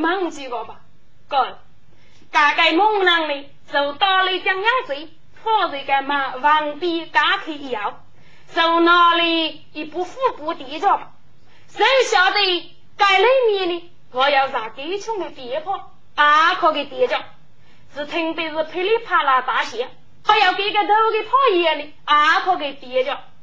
我差点忘记了吧？哥，刚刚猛男呢，就到了将娘子放在干嘛？旁边打开药。手拿里一部副部地着，谁晓得该里面呢？我要让地穷的地破，阿可给地着，是听的是噼里啪啦大响，还要给个头给讨厌的，阿可给地着，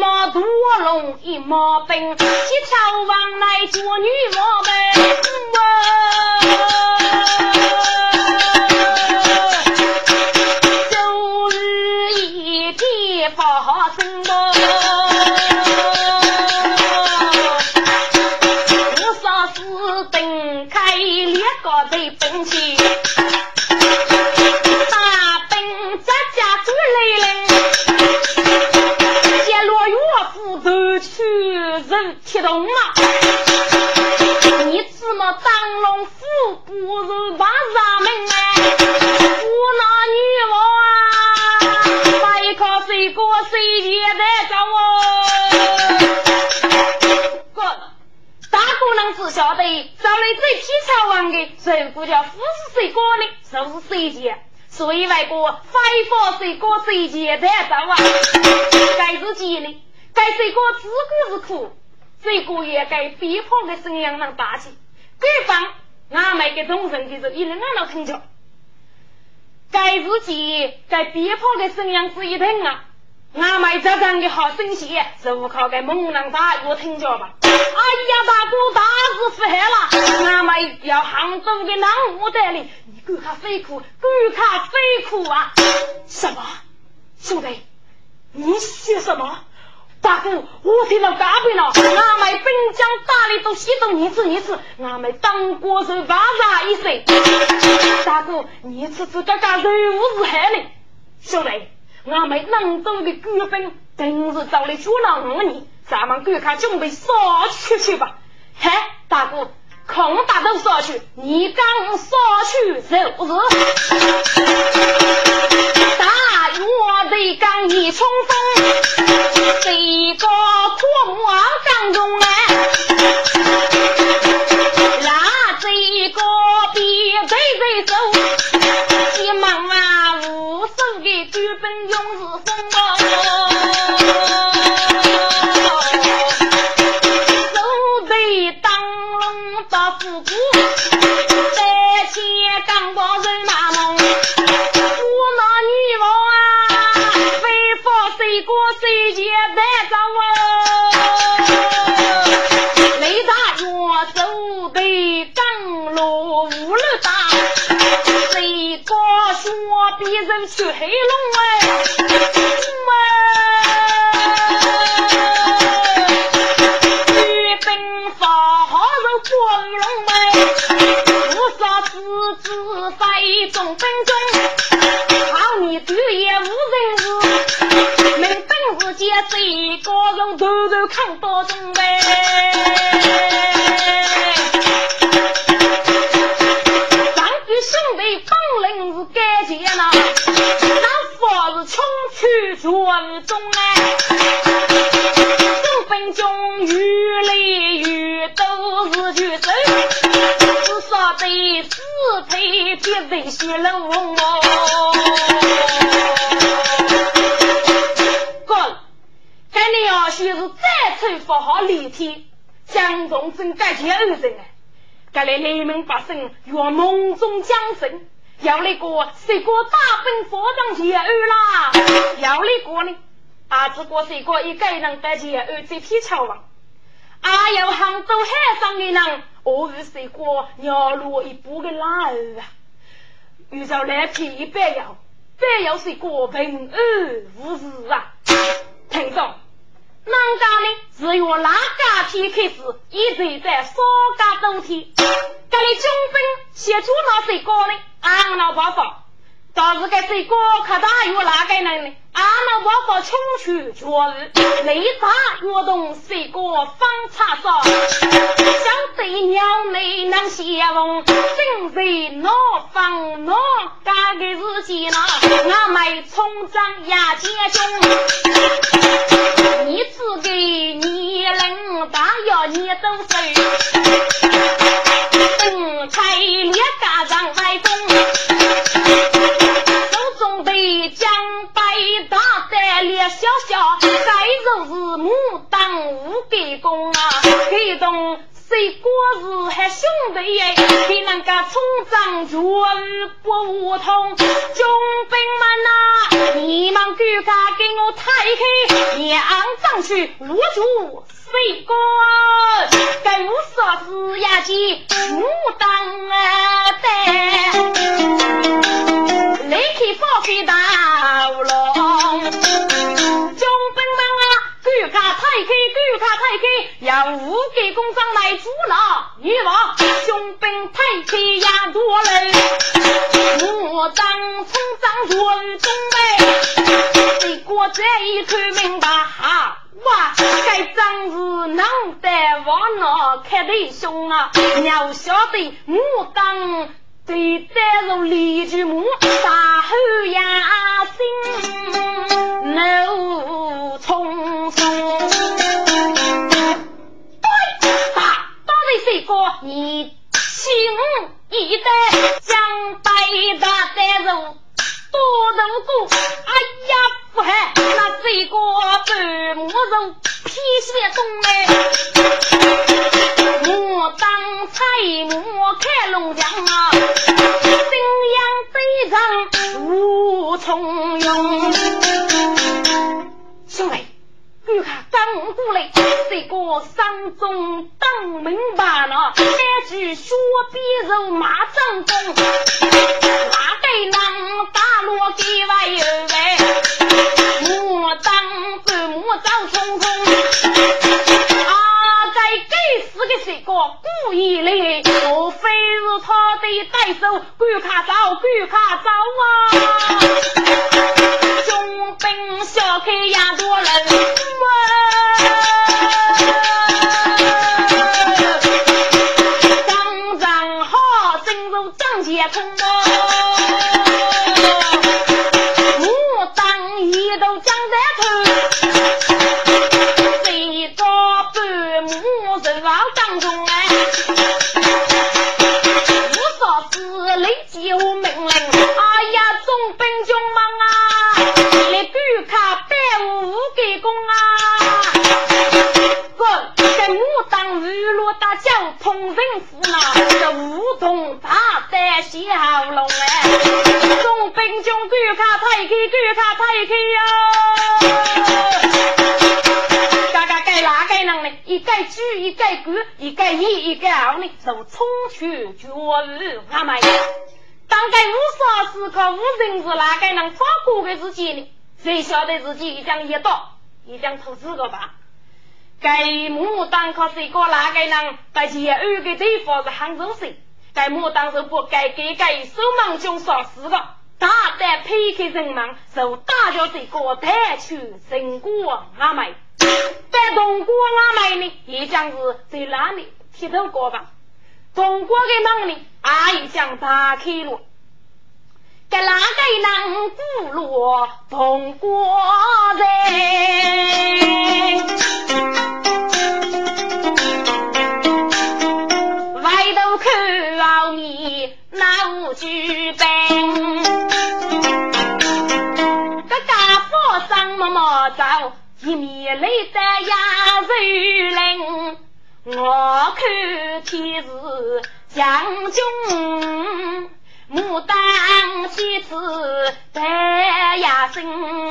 瓦门。一马奔，七朝王来捉女王们，来这批草王的，如果叫富是谁过的，就是谁家。所以外国非法谁过谁家得找啊？该自己呢？该水果自古是苦？这个也该逼迫的声音能大气，对方俺们给众人的是一人俺老听着，该自己该逼迫的声音是一听啊，俺们这样的好声线是不靠给猛男大哥听着吧？哎呀，大哥大事不害了，俺们要杭州的南屋代理，你给他飞苦，给他飞苦啊！什么，兄弟，你写什么？大哥，我听到嘎背了，俺们兵将打的都写到一次一次，俺们当国手万杀一岁。大哥，你次次这个人物是害的，兄弟，我们能走的官兵真是找来捉拿我你，咱们赶快准备杀出去吧。嘿，大哥，空打都杀去，你刚杀去就是大约的刚一冲锋。这个狂妄当中啊，去黑龙哎，无中哎，总兵中愈来愈都是举手，至少得四配别人血龙哦。哥，该你要须是再次发好立天，江东真该接二人哎，该来黎民百姓愿梦中降生。要那个谁个大兵佛当前二啦？要那个呢？啊，这个谁个一个人在前二这批桥王？啊，有杭州海上的人，我是谁个鸟落一步的拉儿啊？遇着来批一百要，再要是个平安无事啊？听众。哪家呢？只有哪家天开始一直在少家冬天，这里军兵协助那谁高呢？俺老伯说，倒是该谁高可大有哪个人呢？俺老伯伯穷去绝日，雷打越动水果方差少，相对鸟没能相逢，正在闹房闹家的日间呢，俺们冲张牙尖凶。你只给你能大要你都收，列小小，再就是牡丹无给功啊，给动。谁过日还兄弟耶？给人家冲仗绝不无通。军兵们呐，你们赶快给我抬开，娘上去握住谁过？该我说是呀，姐牡丹啊，在立刻放飞大龙。巨卡太开，巨卡太开，要五个工厂来阻挠，你话雄兵太开呀多嘞，我当村长能得往那开的凶啊，要晓得我当。对待如李巨母，大后压心，怒冲冲。对，大到底谁个？你轻一代将白大带入多如故。哎呀，不害，那这个半木肉披血东哎，我当菜我开龙江啊。无从用，兄弟，你看刚过来，这个山中当明白了，三句说比肉马正中，哪给能打手？赶快走，赶快走啊！二呢，就冲去绝日阿妹。当该无啥时刻无人是哪个人发过的自己呢？谁晓得自己一将一刀，一将出四个吧？该牡丹可是个哪个人？在前二个地方是杭州市。该牡丹是不该给该手忙脚乱死的，大胆推开人们，受大家这个带去成果阿妹。在东郭阿妹呢，也将是在哪里剃头过吧？中国的门呢，阿姨将打开了。该哪个能不落同国人？外头看你那无举兵，个家伙上么么走，一面来得压肉林。我看天是将军。牡丹妻子白牙生，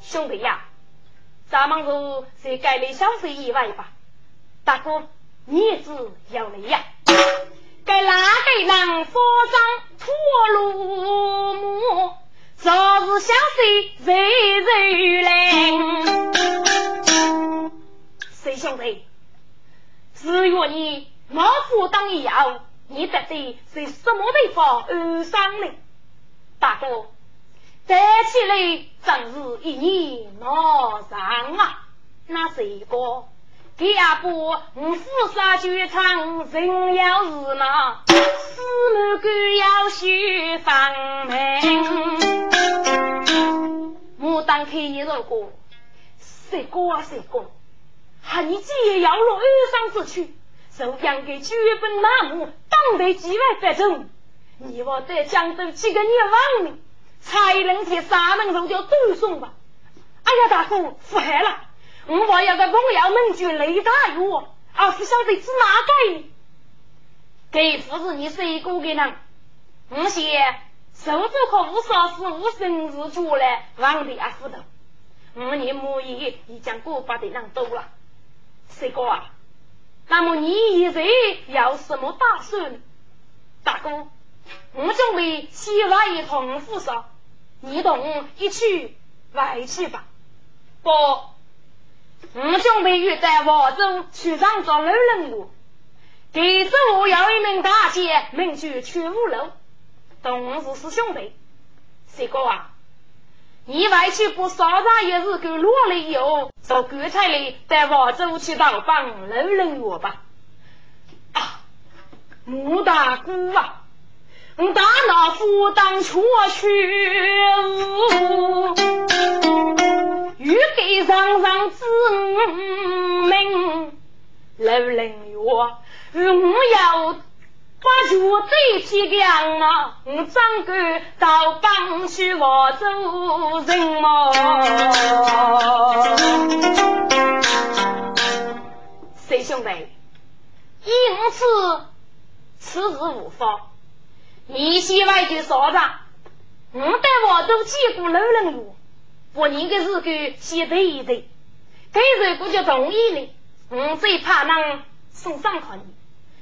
兄弟呀，咱们就在改里小事以外吧。大哥，你也是要来呀？该哪个人发张破路木，昨日小事日日来。谁兄弟？只愿你老夫当以后，你到底是什么地方安上呢？大哥，站起来正是一年闹上啊！那是一个，第二步，我府上剧场人要是那四门关要修房门，我当开一首歌，谁歌啊谁歌？汉你既要落安上之躯，受养给举本麻木，当得几万百众，你我在江州几个年亡命，才能替沙门肉叫读诵吧。哎呀，大哥，福害了！我还要个朋友门军雷大勇，而是晓得指哪个？给父子你谁过给人？我先手足可无少事，无生日主来王的阿福头。我年母爷已将过把的人多了。谁哥啊？那么你现在要什么打算？大哥，我准备去外一趟府上，你同一起外去吧。不，我准备约在华州去上做老任务。第次我要一名大姐，名叫曲五楼，同是师兄弟。谁哥啊？你外去不稍长一日，够落了以后，到棺材里带王州去到帮老人我吧。啊，穆大姑啊，我大老夫当初去，欲给上上子命，老人我我要。把绝对体谅啊！我张哥到帮去我做人么？谁兄弟？因此此事无妨。你先外就说着，我带我都见过老人物，不你的日子先对一对。这如果就同意了，我最怕人送上考你。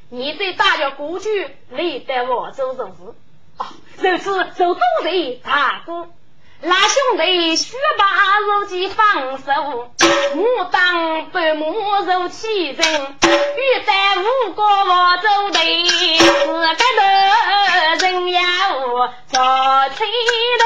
你在大家过去来带我做什事？啊，如此就多谢大哥。那兄弟须把肉鸡放手，我当白母肉起人，欲带五个我走的，四个头人要做亲人。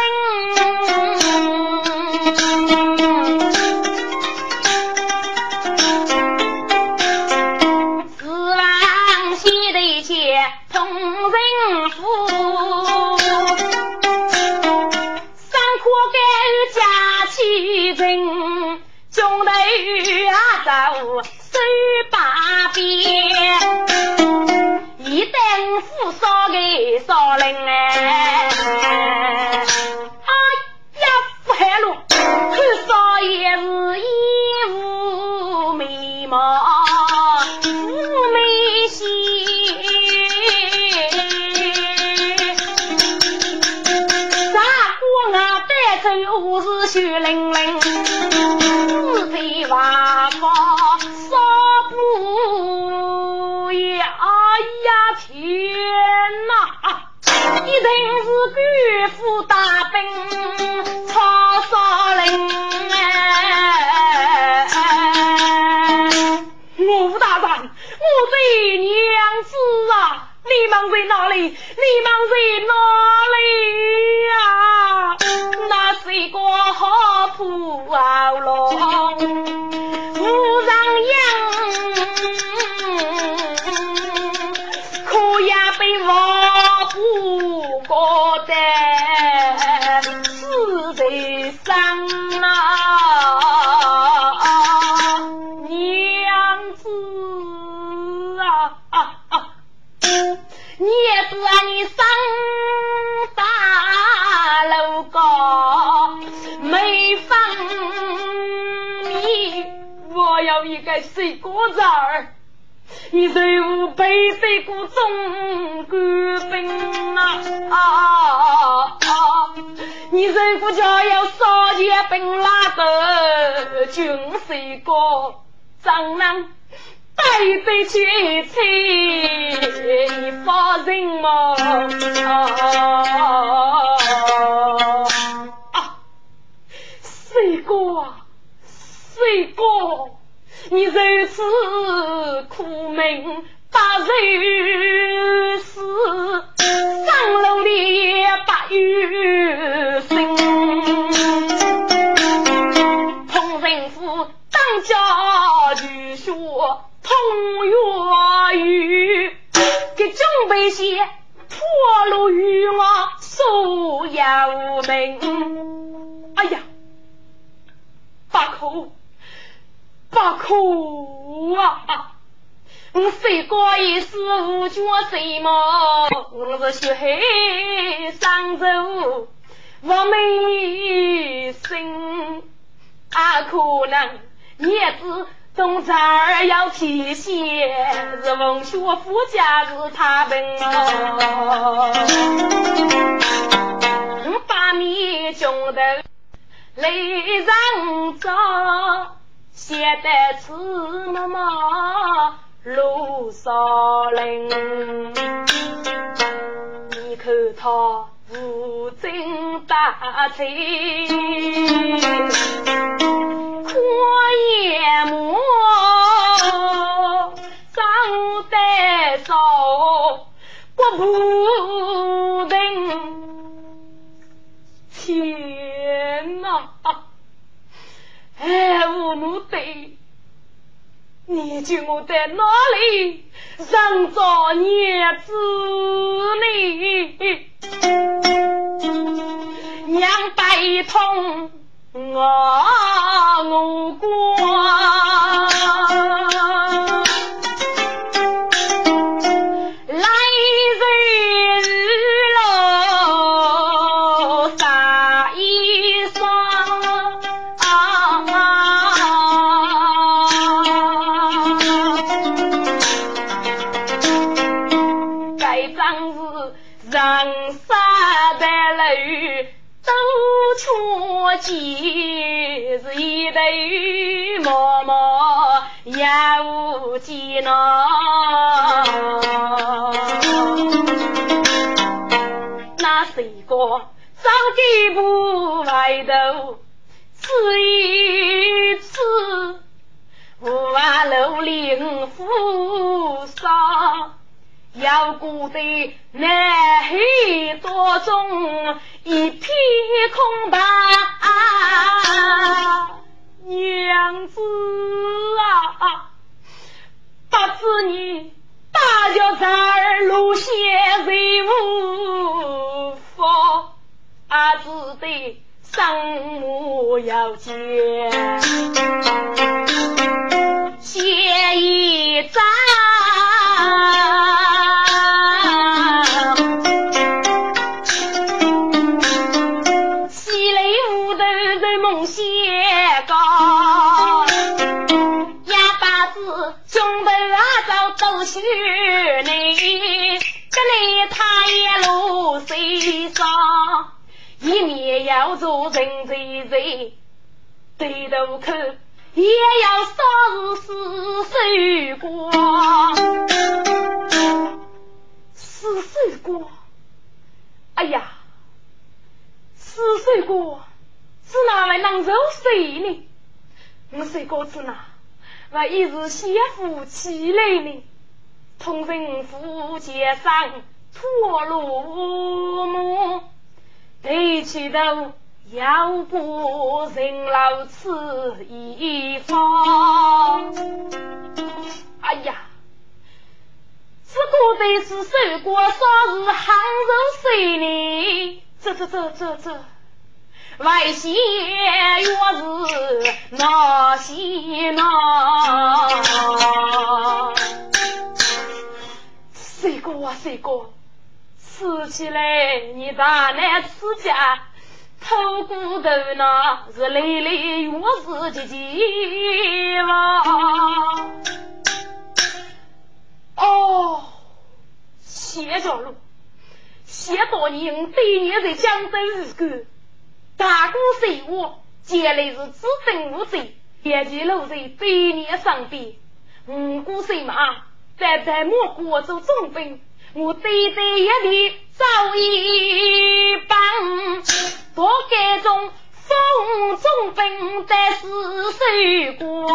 你们在哪里你们在哪里呀那是一个好土高坡路人痒可也被我活活的死在山呐你知你上大楼高，没房你我要一个水果子儿。你随我背水过中官兵啊啊啊！你如果家要少钱兵拉的军水过，怎能带得去催你发人嘛？啊，水果啊，水果。你如此苦命把人死，上楼里不有心。同人府当家就说同月雨，给准备些破路与我所有命。哎呀，八口。不可啊！我谁过一世无绝谁么？我是血海上走我没心，啊，可能叶子东这儿要提线，是文学夫家是他们哦。我把你穷得泪人走。写得此么么路少林，你看他无精打采，可也莫长得少，国不定，天哪！哎，我奴对，你叫我在哪里上着娘子呢？娘悲痛我我光。的南海多中一片空白，娘子啊！不知你大叫这儿路线谁无福，啊，只得生母要见，写一张。对头看也要少死守过，死守过。哎呀，死守过是哪位能入谁呢？我谁过子哪？我一日先夫起来呢，同人夫街上脱落幕。抬起头，要不人老此一方。哎呀，这个得是受过啥是杭州水呢？这这这这这，外县越是那些那。哥，谁哥，吃起来你大难吃家，偷骨头那是累累月日的饥嘛。哦，谢家路，谢多年对年在江州日干，大哥随我，将来是自登无罪，也就落在对年上边。五谷水马，在在莫国做重兵，我对对一地早一帮，多改中封重兵在是守国，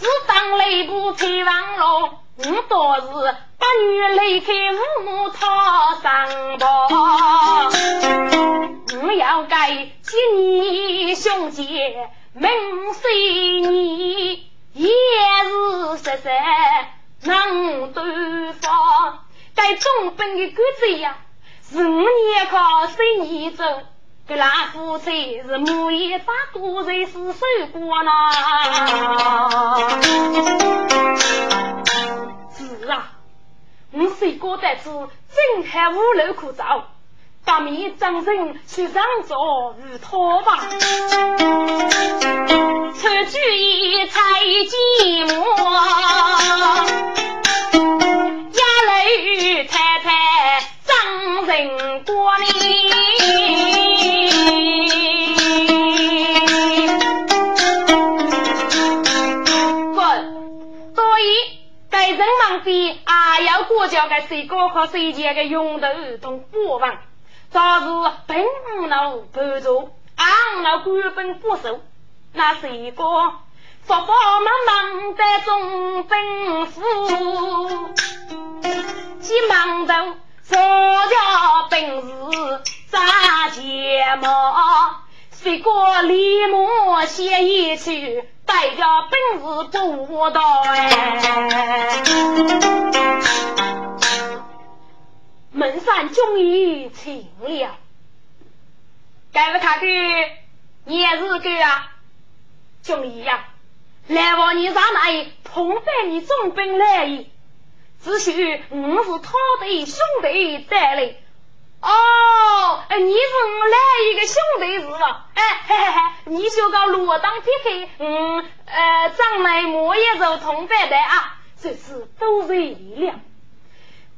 只当内部配王罗，我多是八女离开父母讨上报，我要改接你兄姐，命随你。也是实实能对方，该中本的官职呀，是五年考三年走，给那夫妻是母一大多人是守过呢。是啊，我谁过得知真还无路可走。当面张人去上座与托吧，出去一采寂寞，压楼太太张人过里，滚！所以该人忙的也要过交个谁高考谁前的用头同过往。早是本无脑不足，昂脑官本不熟，那谁个？佛佛忙忙的中兵府，急忙头做着本事扎睫毛，谁过立马写一曲，带着本事不到哎。门上终于请了，该不他的也是个啊，中医呀，来往你上来同伴你重兵来也，只许我是他的兄弟带来。哦，哎，你是我来一个兄弟是吧？哎嘿嘿嘿，你就搞罗当撇开，嗯呃，长来我也走同伴的啊，这是都是力量。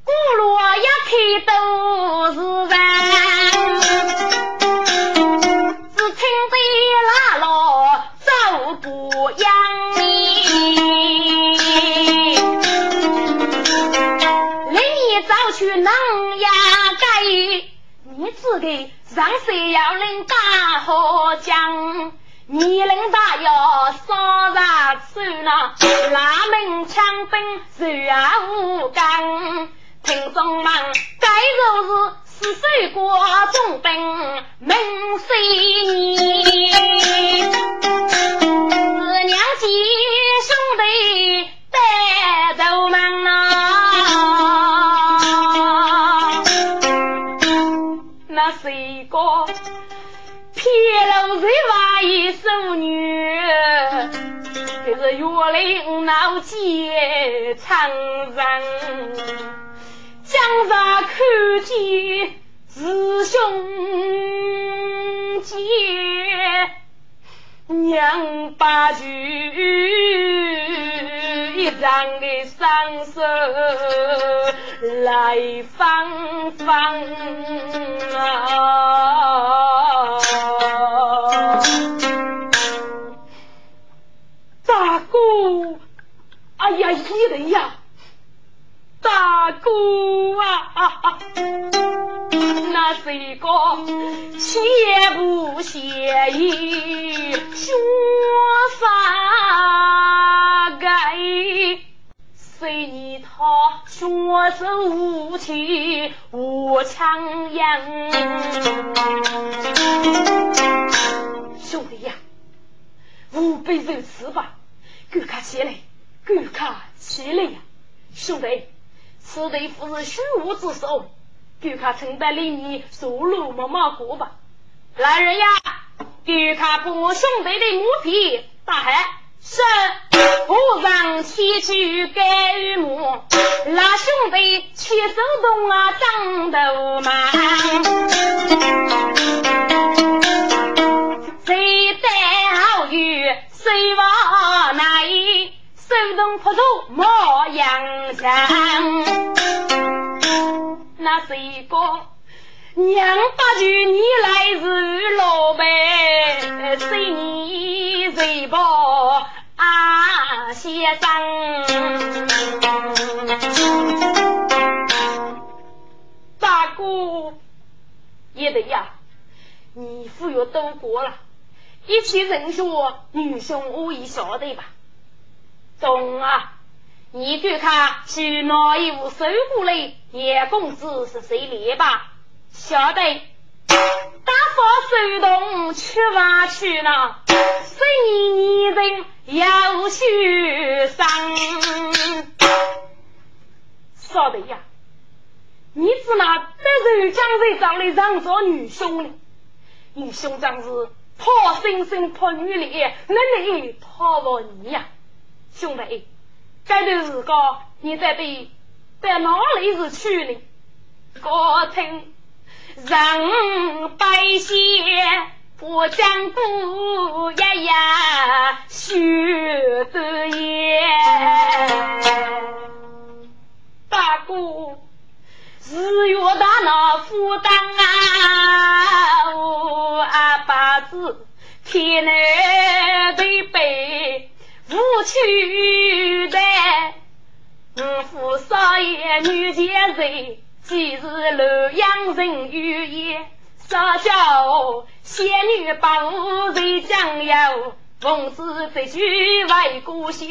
古路一开都是人，只听得拉罗走不扬你。另一早去能呀改，你自个上山要领大河江，你领大要上上去。那，拉门枪兵手啊无钢。听众们，该就是四岁过中兵，命虽年，是娘亲兄弟带头门啊！那是个偏路人娃一手女，这是岳林闹街长人。江上看见师兄姐，娘把酒一张的双手来放放。那是一个切不协议，学法改，随你他学手无情无强硬。兄弟呀，吾辈如此吧，赶快起来，赶快起来呀，兄弟。此地不是虚无之所，就看承担里面收入慢慢过吧。来人呀，就看把兄弟的母皮打开，是夫人前去改母，那兄弟去手动啊，长头忙。谁带好雨，谁往哪里？手动破土莫扬强。那是一个娘八句，你来是老辈，随你随报啊，先生。大哥，也得呀，你父又都过了，一切人说女兄我已晓得吧？中啊！你看看是哪一户收过来？叶公子是谁来吧？晓得，大发手动去挖去了，十年人要许生。晓得呀？你只拿得人将人找来让做女兄呢？女兄长是怕生生怕女的，那你讨我你呀？兄弟，这段时光你在对在哪里是去呢？我听人百姓不讲不呀呀学得也，大哥日月大那负担啊，我阿爸子天南地北。无趣的，五父少爷女前人，既是洛阳人语言，少叫仙女把无人将有，奉旨这句为故乡，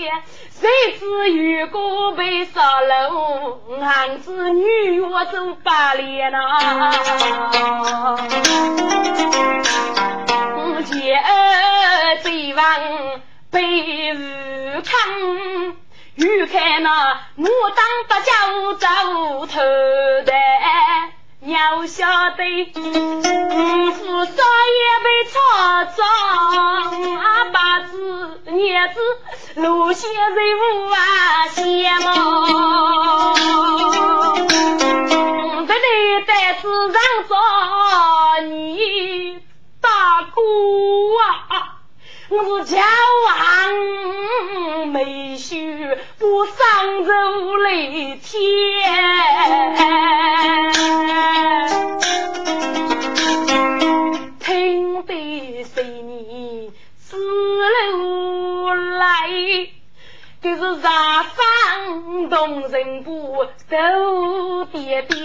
谁知如果被杀了，俺子女我走八年呐，姐儿最忘。被误看，欲看那我当不叫走头的，要晓得五父少爷被抄走，阿爸子儿子路线人物啊羡慕，这里带子上找你大哥啊。我是骄傲没须不上走雷天，听得谁你思路来，这是杀方动人不走颠颠，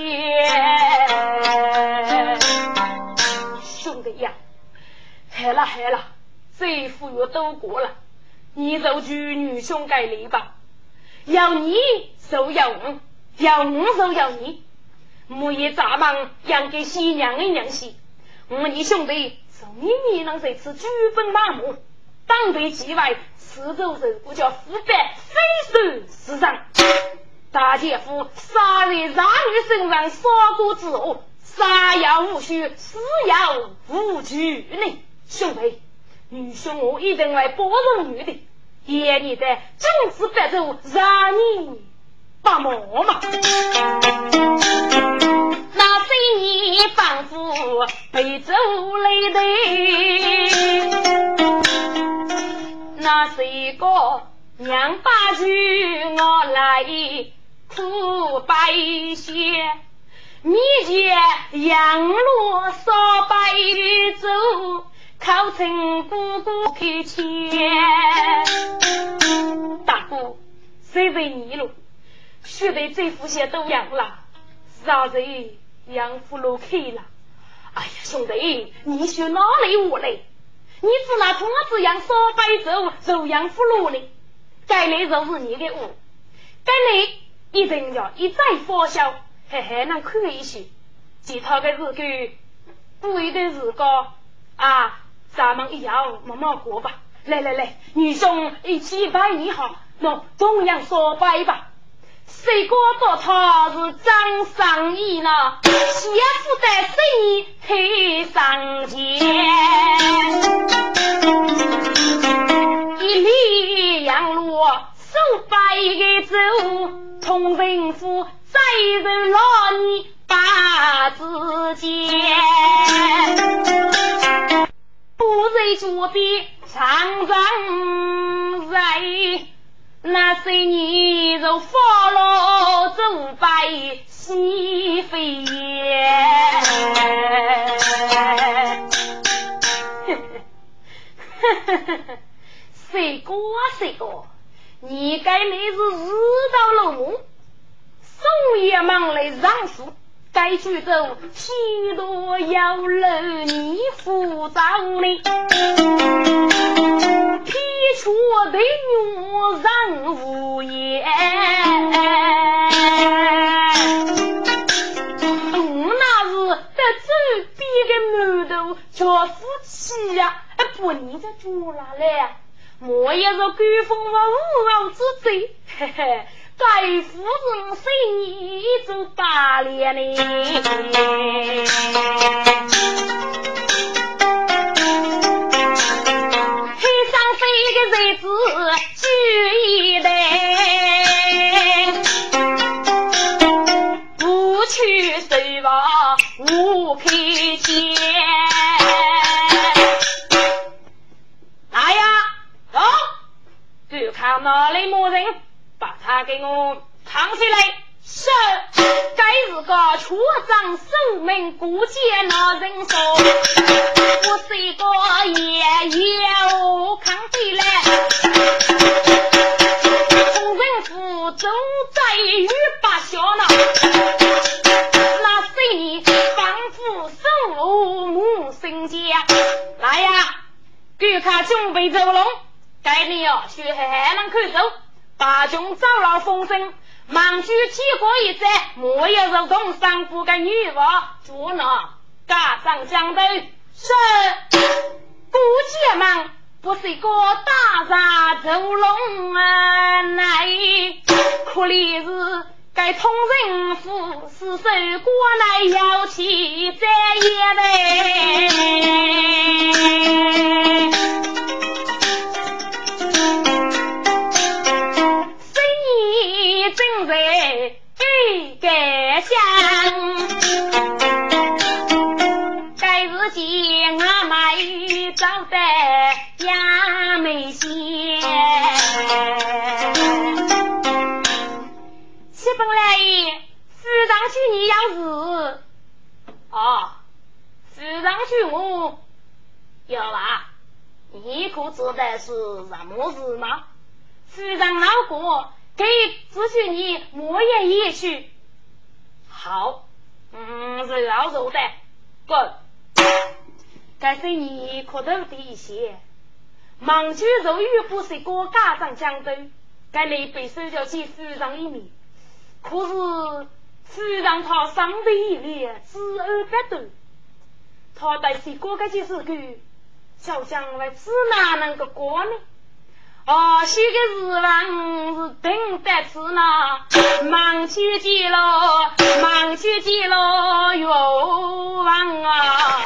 兄弟呀，害了害了。这副月都过了，你就去女兄改礼吧。要你就要我，要我就要你。木叶杂忙养给新娘的娘婿，我你兄弟从你你能这次举奔马目，当对计外，四周人我叫腐败非水世上。大姐夫杀人杀女身上杀过之后，杀要无须，死要无惧呢，兄弟。女兄，我一定会保重你的，愿你在君子白昼让你帮忙嘛。那些年仿佛被走累的，那是一个娘把句我来苦白些，面前杨罗烧白走。考成姑姑开钱，大哥，谁为你了？学得这副鞋都养了，啥子养父路开了？哎呀，兄弟，你学哪里话来？你只拿同子养烧白粥，肉养父路呢？该来就是你的物，该来一定要一再发销，还还能看一些其他的日子，不一定日高啊。咱们一样慢慢过吧。来来来，女兄一起拜你好，喏，同样说拜吧。谁过到他是张生意呢？媳妇在生意推上前，一里杨罗手摆个走。同人夫再人老你把子见，不在脚边常常在，那些年如发老走白西飞燕。谁哥谁哥，你该你是日到落幕，送爷忙来上书，该去走西多要楼你扶着呢，皮出的女人无言。我那是在嘴边的馒头，叫夫妻呀。不，你这住哪来？莫也是官风和无傲之贼，嘿嘿，该夫人随你做打脸呢。黑上飞的日子聚一代，不去随望无开钱。看哪里没人，把他给我扛起来。是，该是个出长守门过街那人说，我是一个爷爷扛起来。众人府都在雨把下呢，那谁你仿佛守母生家。来呀，给他准备走龙。该你哦，学还能看走，大军走了风声，忙去提过一战，莫要如同上古个女娃，捉拿加上江头，是顾家们不是个大杀走龙啊，乃可怜是该通人府，是受过来要去在也嘞。正在盖乡，该日见阿妹走得也没闲。七本来府上去你要是啊，府上去我要吧？你可知道是什么事吗？府上老过。给咨询你莫言一去，好，嗯，是要肉的，滚。该是你可头的一些，忙去肉欲不是个家长讲的，该你被手脚去扶上一面，可是扶上他伤的一脸，知而不得，他带是过个就是个，小将来只哪能个过呢？哦，西个日王是等得吃呢，忙去见了，忙去见了岳王啊。